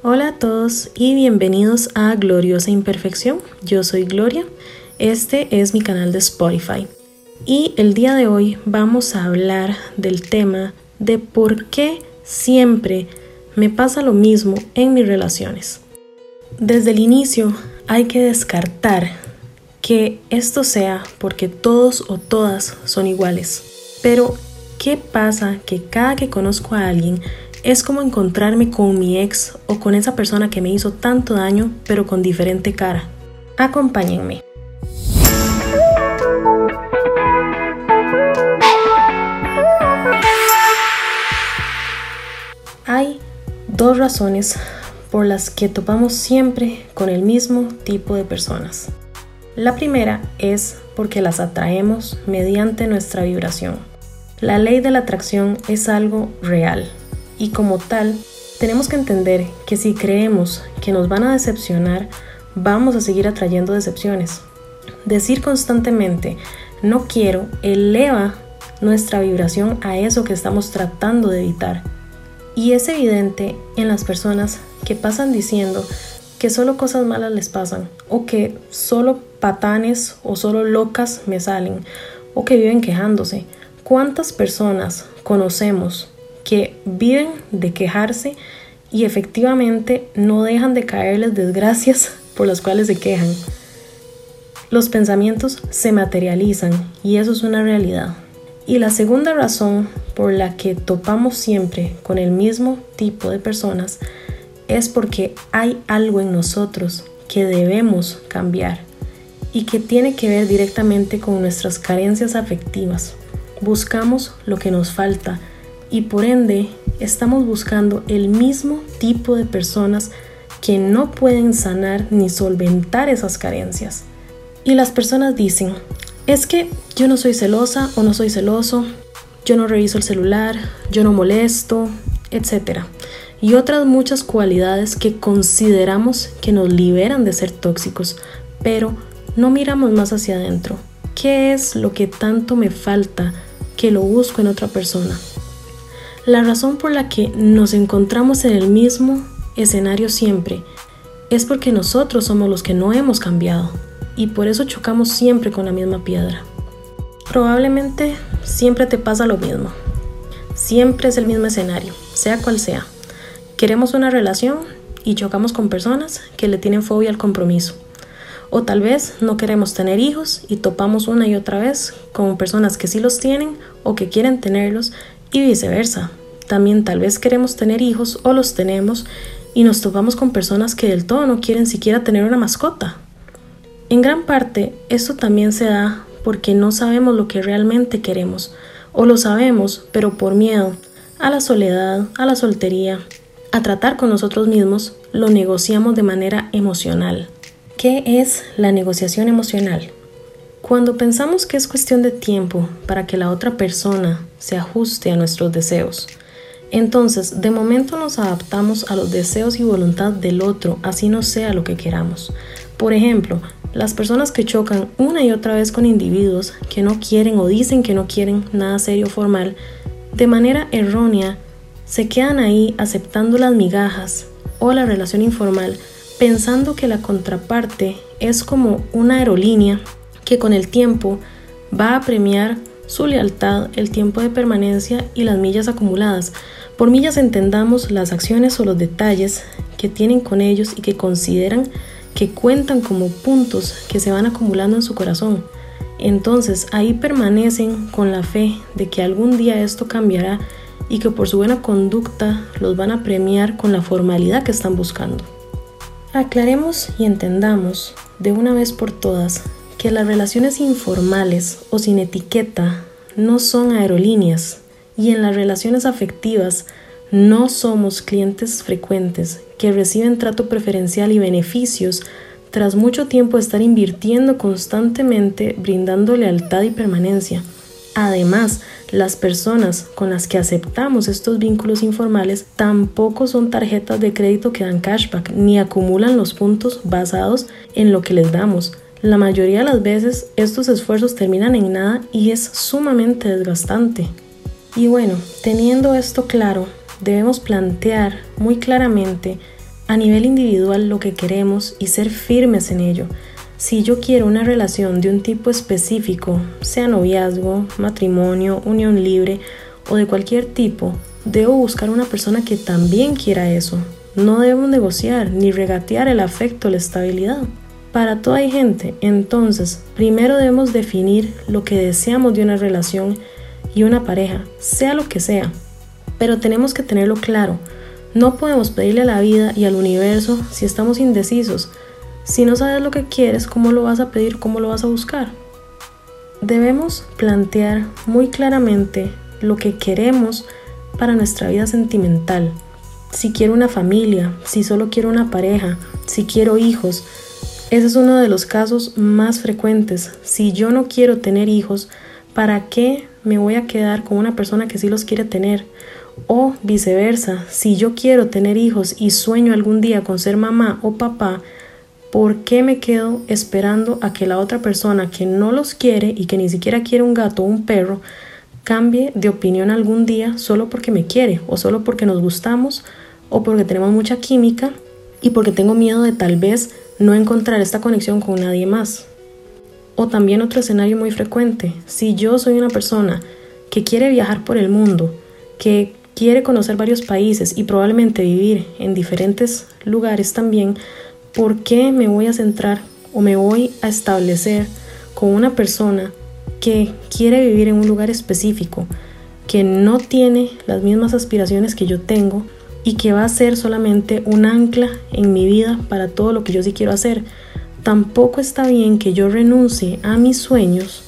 Hola a todos y bienvenidos a Gloriosa Imperfección. Yo soy Gloria. Este es mi canal de Spotify. Y el día de hoy vamos a hablar del tema de por qué siempre me pasa lo mismo en mis relaciones. Desde el inicio hay que descartar que esto sea porque todos o todas son iguales. Pero, ¿qué pasa que cada que conozco a alguien es como encontrarme con mi ex o con esa persona que me hizo tanto daño pero con diferente cara. Acompáñenme. Hay dos razones por las que topamos siempre con el mismo tipo de personas. La primera es porque las atraemos mediante nuestra vibración. La ley de la atracción es algo real, y como tal, tenemos que entender que si creemos que nos van a decepcionar, vamos a seguir atrayendo decepciones. Decir constantemente, no quiero, eleva nuestra vibración a eso que estamos tratando de evitar. Y es evidente en las personas que pasan diciendo que solo cosas malas les pasan, o que solo patanes o solo locas me salen, o que viven quejándose. ¿Cuántas personas conocemos que viven de quejarse y efectivamente no dejan de caerles desgracias por las cuales se quejan. Los pensamientos se materializan y eso es una realidad. Y la segunda razón por la que topamos siempre con el mismo tipo de personas es porque hay algo en nosotros que debemos cambiar y que tiene que ver directamente con nuestras carencias afectivas. Buscamos lo que nos falta y por ende estamos buscando el mismo tipo de personas que no pueden sanar ni solventar esas carencias. Y las personas dicen, es que yo no soy celosa o no soy celoso, yo no reviso el celular, yo no molesto, etc. Y otras muchas cualidades que consideramos que nos liberan de ser tóxicos, pero no miramos más hacia adentro. ¿Qué es lo que tanto me falta que lo busco en otra persona? La razón por la que nos encontramos en el mismo escenario siempre es porque nosotros somos los que no hemos cambiado y por eso chocamos siempre con la misma piedra. Probablemente siempre te pasa lo mismo. Siempre es el mismo escenario, sea cual sea. Queremos una relación y chocamos con personas que le tienen fobia al compromiso. O tal vez no queremos tener hijos y topamos una y otra vez con personas que sí los tienen o que quieren tenerlos y viceversa. También tal vez queremos tener hijos o los tenemos y nos topamos con personas que del todo no quieren siquiera tener una mascota. En gran parte, esto también se da porque no sabemos lo que realmente queremos, o lo sabemos, pero por miedo a la soledad, a la soltería, a tratar con nosotros mismos, lo negociamos de manera emocional. ¿Qué es la negociación emocional? Cuando pensamos que es cuestión de tiempo para que la otra persona se ajuste a nuestros deseos, entonces, de momento nos adaptamos a los deseos y voluntad del otro, así no sea lo que queramos. Por ejemplo, las personas que chocan una y otra vez con individuos que no quieren o dicen que no quieren nada serio o formal, de manera errónea, se quedan ahí aceptando las migajas o la relación informal, pensando que la contraparte es como una aerolínea que con el tiempo va a premiar su lealtad, el tiempo de permanencia y las millas acumuladas. Por millas entendamos las acciones o los detalles que tienen con ellos y que consideran que cuentan como puntos que se van acumulando en su corazón. Entonces ahí permanecen con la fe de que algún día esto cambiará y que por su buena conducta los van a premiar con la formalidad que están buscando. Aclaremos y entendamos de una vez por todas que las relaciones informales o sin etiqueta no son aerolíneas y en las relaciones afectivas no somos clientes frecuentes que reciben trato preferencial y beneficios tras mucho tiempo de estar invirtiendo constantemente brindando lealtad y permanencia. Además, las personas con las que aceptamos estos vínculos informales tampoco son tarjetas de crédito que dan cashback ni acumulan los puntos basados en lo que les damos la mayoría de las veces estos esfuerzos terminan en nada y es sumamente desgastante. Y bueno, teniendo esto claro, debemos plantear muy claramente a nivel individual lo que queremos y ser firmes en ello. Si yo quiero una relación de un tipo específico, sea noviazgo, matrimonio, unión libre o de cualquier tipo, debo buscar una persona que también quiera eso. No debemos negociar ni regatear el afecto o la estabilidad. Para toda hay gente, entonces, primero debemos definir lo que deseamos de una relación y una pareja, sea lo que sea. Pero tenemos que tenerlo claro. No podemos pedirle a la vida y al universo si estamos indecisos si no sabes lo que quieres, ¿cómo lo vas a pedir? ¿Cómo lo vas a buscar? Debemos plantear muy claramente lo que queremos para nuestra vida sentimental. Si quiero una familia, si solo quiero una pareja, si quiero hijos. Ese es uno de los casos más frecuentes. Si yo no quiero tener hijos, ¿para qué me voy a quedar con una persona que sí los quiere tener? O viceversa, si yo quiero tener hijos y sueño algún día con ser mamá o papá, ¿Por qué me quedo esperando a que la otra persona que no los quiere y que ni siquiera quiere un gato o un perro cambie de opinión algún día solo porque me quiere o solo porque nos gustamos o porque tenemos mucha química y porque tengo miedo de tal vez no encontrar esta conexión con nadie más? O también otro escenario muy frecuente, si yo soy una persona que quiere viajar por el mundo, que quiere conocer varios países y probablemente vivir en diferentes lugares también, ¿por qué me voy a centrar o me voy a establecer con una persona que quiere vivir en un lugar específico, que no tiene las mismas aspiraciones que yo tengo y que va a ser solamente un ancla en mi vida para todo lo que yo sí quiero hacer? Tampoco está bien que yo renuncie a mis sueños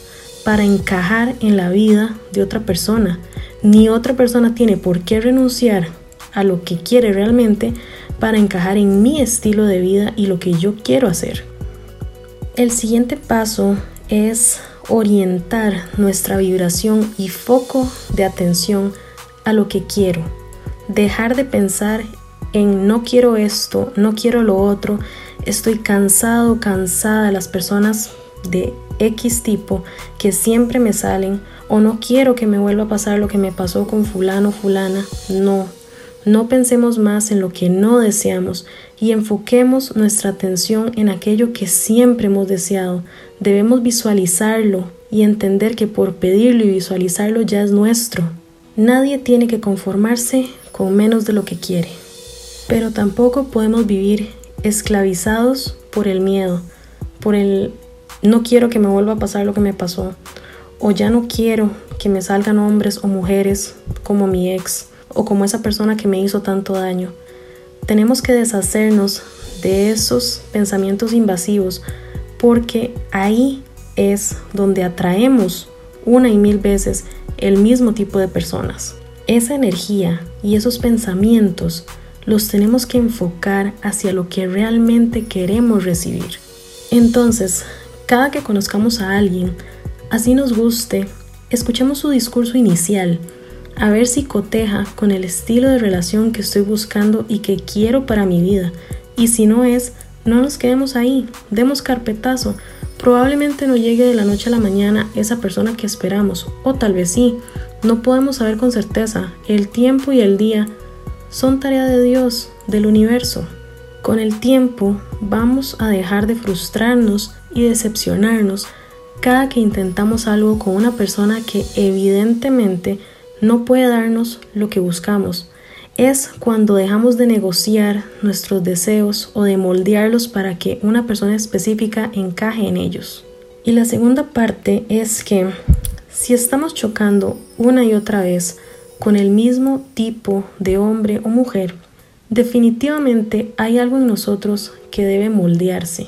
para encajar en la vida de otra persona. Ni otra persona tiene por qué renunciar a lo que quiere realmente para encajar en mi estilo de vida y lo que yo quiero hacer. El siguiente paso es orientar nuestra vibración y foco de atención a lo que quiero. Dejar de pensar en no quiero esto, no quiero lo otro, estoy cansado, cansada las personas de X tipo que siempre me salen o no quiero que me vuelva a pasar lo que me pasó con fulano, fulana. No, no pensemos más en lo que no deseamos y enfoquemos nuestra atención en aquello que siempre hemos deseado. Debemos visualizarlo y entender que por pedirlo y visualizarlo ya es nuestro. Nadie tiene que conformarse con menos de lo que quiere. Pero tampoco podemos vivir esclavizados por el miedo, por el no quiero que me vuelva a pasar lo que me pasó, o ya no quiero que me salgan hombres o mujeres como mi ex o como esa persona que me hizo tanto daño. Tenemos que deshacernos de esos pensamientos invasivos porque ahí es donde atraemos una y mil veces el mismo tipo de personas. Esa energía y esos pensamientos los tenemos que enfocar hacia lo que realmente queremos recibir. Entonces, cada que conozcamos a alguien, así nos guste, escuchemos su discurso inicial a ver si coteja con el estilo de relación que estoy buscando y que quiero para mi vida. Y si no es, no nos quedemos ahí, demos carpetazo. Probablemente no llegue de la noche a la mañana esa persona que esperamos, o tal vez sí, no podemos saber con certeza. El tiempo y el día son tarea de Dios, del universo. Con el tiempo vamos a dejar de frustrarnos y decepcionarnos cada que intentamos algo con una persona que evidentemente no puede darnos lo que buscamos. Es cuando dejamos de negociar nuestros deseos o de moldearlos para que una persona específica encaje en ellos. Y la segunda parte es que si estamos chocando una y otra vez con el mismo tipo de hombre o mujer, definitivamente hay algo en nosotros que debe moldearse.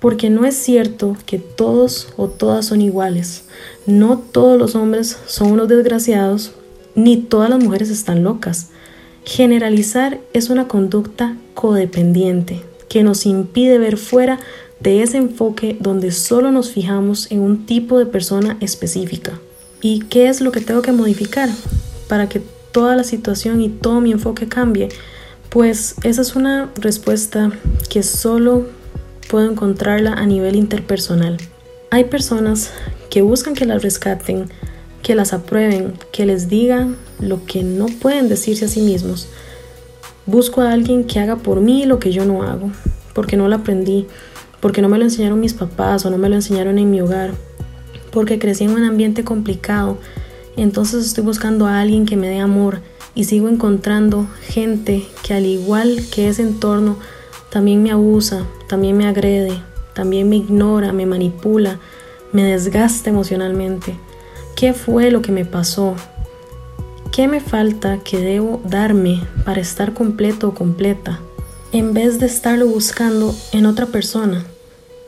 Porque no es cierto que todos o todas son iguales. No todos los hombres son unos desgraciados, ni todas las mujeres están locas. Generalizar es una conducta codependiente que nos impide ver fuera de ese enfoque donde solo nos fijamos en un tipo de persona específica. ¿Y qué es lo que tengo que modificar para que toda la situación y todo mi enfoque cambie? Pues esa es una respuesta que solo puedo encontrarla a nivel interpersonal. Hay personas que buscan que las rescaten, que las aprueben, que les digan lo que no pueden decirse a sí mismos. Busco a alguien que haga por mí lo que yo no hago, porque no lo aprendí, porque no me lo enseñaron mis papás o no me lo enseñaron en mi hogar, porque crecí en un ambiente complicado. Entonces estoy buscando a alguien que me dé amor y sigo encontrando gente que al igual que ese entorno también me abusa, también me agrede, también me ignora, me manipula, me desgasta emocionalmente. ¿Qué fue lo que me pasó? ¿Qué me falta que debo darme para estar completo o completa? En vez de estarlo buscando en otra persona.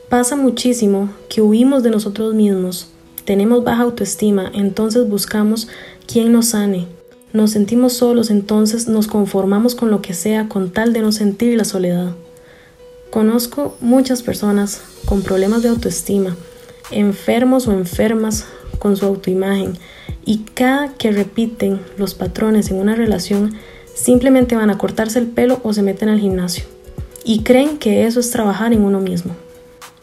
Pasa muchísimo que huimos de nosotros mismos, tenemos baja autoestima, entonces buscamos quien nos sane. Nos sentimos solos, entonces nos conformamos con lo que sea con tal de no sentir la soledad. Conozco muchas personas con problemas de autoestima, enfermos o enfermas con su autoimagen, y cada que repiten los patrones en una relación, simplemente van a cortarse el pelo o se meten al gimnasio, y creen que eso es trabajar en uno mismo.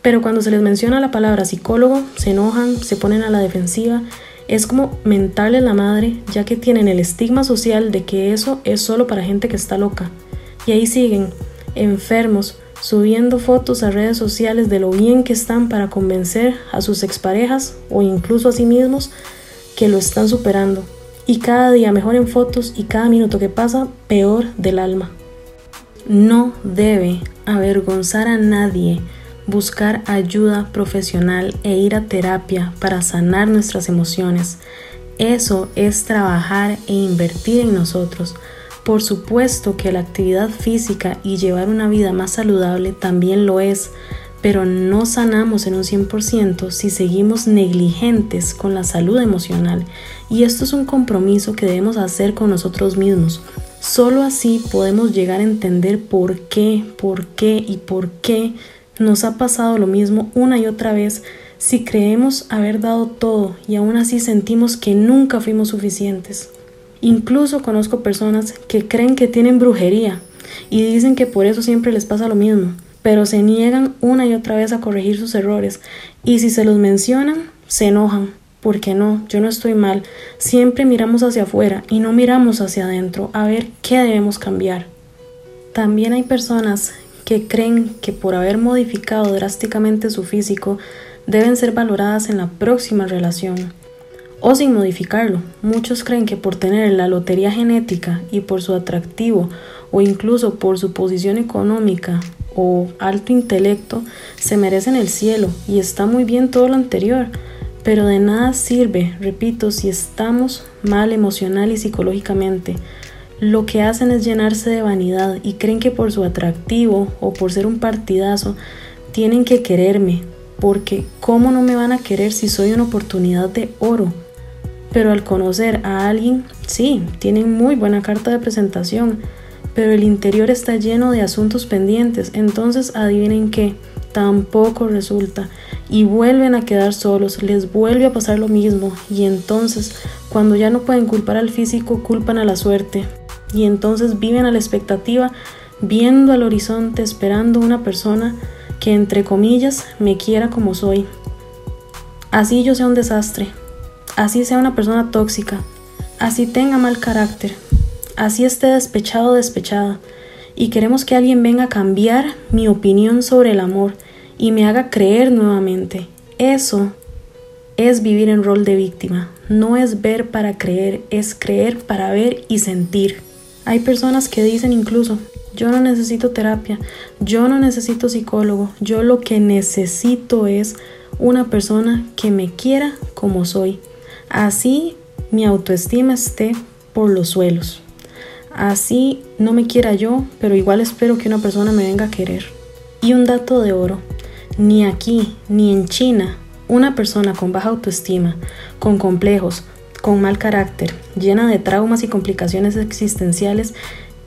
Pero cuando se les menciona la palabra psicólogo, se enojan, se ponen a la defensiva. Es como mentarle la madre, ya que tienen el estigma social de que eso es solo para gente que está loca. Y ahí siguen, enfermos, subiendo fotos a redes sociales de lo bien que están para convencer a sus exparejas o incluso a sí mismos que lo están superando. Y cada día mejor en fotos y cada minuto que pasa peor del alma. No debe avergonzar a nadie buscar ayuda profesional e ir a terapia para sanar nuestras emociones. Eso es trabajar e invertir en nosotros. Por supuesto que la actividad física y llevar una vida más saludable también lo es, pero no sanamos en un 100% si seguimos negligentes con la salud emocional. Y esto es un compromiso que debemos hacer con nosotros mismos. Solo así podemos llegar a entender por qué, por qué y por qué nos ha pasado lo mismo una y otra vez si creemos haber dado todo y aún así sentimos que nunca fuimos suficientes. Incluso conozco personas que creen que tienen brujería y dicen que por eso siempre les pasa lo mismo, pero se niegan una y otra vez a corregir sus errores y si se los mencionan, se enojan. Porque no, yo no estoy mal. Siempre miramos hacia afuera y no miramos hacia adentro a ver qué debemos cambiar. También hay personas que creen que por haber modificado drásticamente su físico deben ser valoradas en la próxima relación. O sin modificarlo, muchos creen que por tener la lotería genética y por su atractivo o incluso por su posición económica o alto intelecto, se merecen el cielo y está muy bien todo lo anterior, pero de nada sirve, repito, si estamos mal emocional y psicológicamente, lo que hacen es llenarse de vanidad y creen que por su atractivo o por ser un partidazo tienen que quererme, porque ¿cómo no me van a querer si soy una oportunidad de oro? Pero al conocer a alguien, sí, tienen muy buena carta de presentación, pero el interior está lleno de asuntos pendientes, entonces adivinen qué, tampoco resulta. Y vuelven a quedar solos, les vuelve a pasar lo mismo. Y entonces cuando ya no pueden culpar al físico, culpan a la suerte, y entonces viven a la expectativa, viendo al horizonte, esperando una persona que entre comillas me quiera como soy. Así yo sea un desastre, así sea una persona tóxica, así tenga mal carácter, así esté despechado o despechada, y queremos que alguien venga a cambiar mi opinión sobre el amor y me haga creer nuevamente. Eso es vivir en rol de víctima, no es ver para creer, es creer para ver y sentir. Hay personas que dicen incluso, yo no necesito terapia, yo no necesito psicólogo, yo lo que necesito es una persona que me quiera como soy. Así mi autoestima esté por los suelos. Así no me quiera yo, pero igual espero que una persona me venga a querer. Y un dato de oro, ni aquí ni en China, una persona con baja autoestima, con complejos, con mal carácter, llena de traumas y complicaciones existenciales,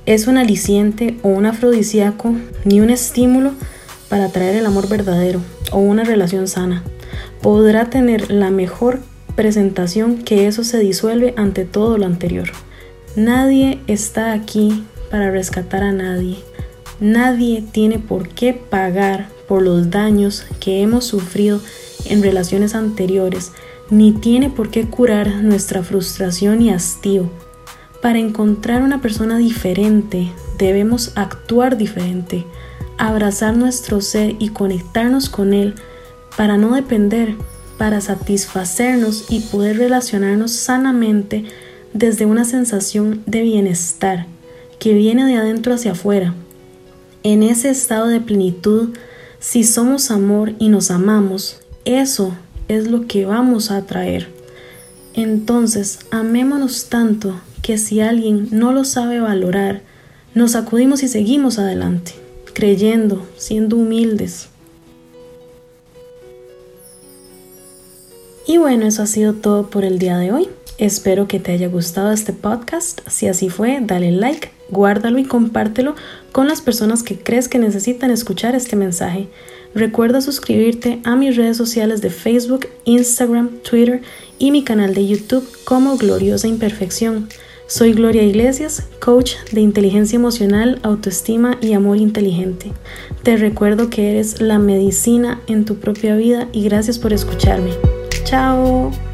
es un aliciente o un afrodisíaco ni un estímulo para atraer el amor verdadero o una relación sana. Podrá tener la mejor presentación que eso se disuelve ante todo lo anterior. Nadie está aquí para rescatar a nadie. Nadie tiene por qué pagar por los daños que hemos sufrido en relaciones anteriores ni tiene por qué curar nuestra frustración y hastío. Para encontrar una persona diferente, debemos actuar diferente, abrazar nuestro ser y conectarnos con él para no depender, para satisfacernos y poder relacionarnos sanamente desde una sensación de bienestar que viene de adentro hacia afuera. En ese estado de plenitud, si somos amor y nos amamos, eso es lo que vamos a atraer. Entonces, amémonos tanto que si alguien no lo sabe valorar, nos acudimos y seguimos adelante, creyendo, siendo humildes. Y bueno, eso ha sido todo por el día de hoy. Espero que te haya gustado este podcast. Si así fue, dale like, guárdalo y compártelo con las personas que crees que necesitan escuchar este mensaje. Recuerda suscribirte a mis redes sociales de Facebook, Instagram, Twitter y mi canal de YouTube como Gloriosa Imperfección. Soy Gloria Iglesias, coach de inteligencia emocional, autoestima y amor inteligente. Te recuerdo que eres la medicina en tu propia vida y gracias por escucharme. Chao.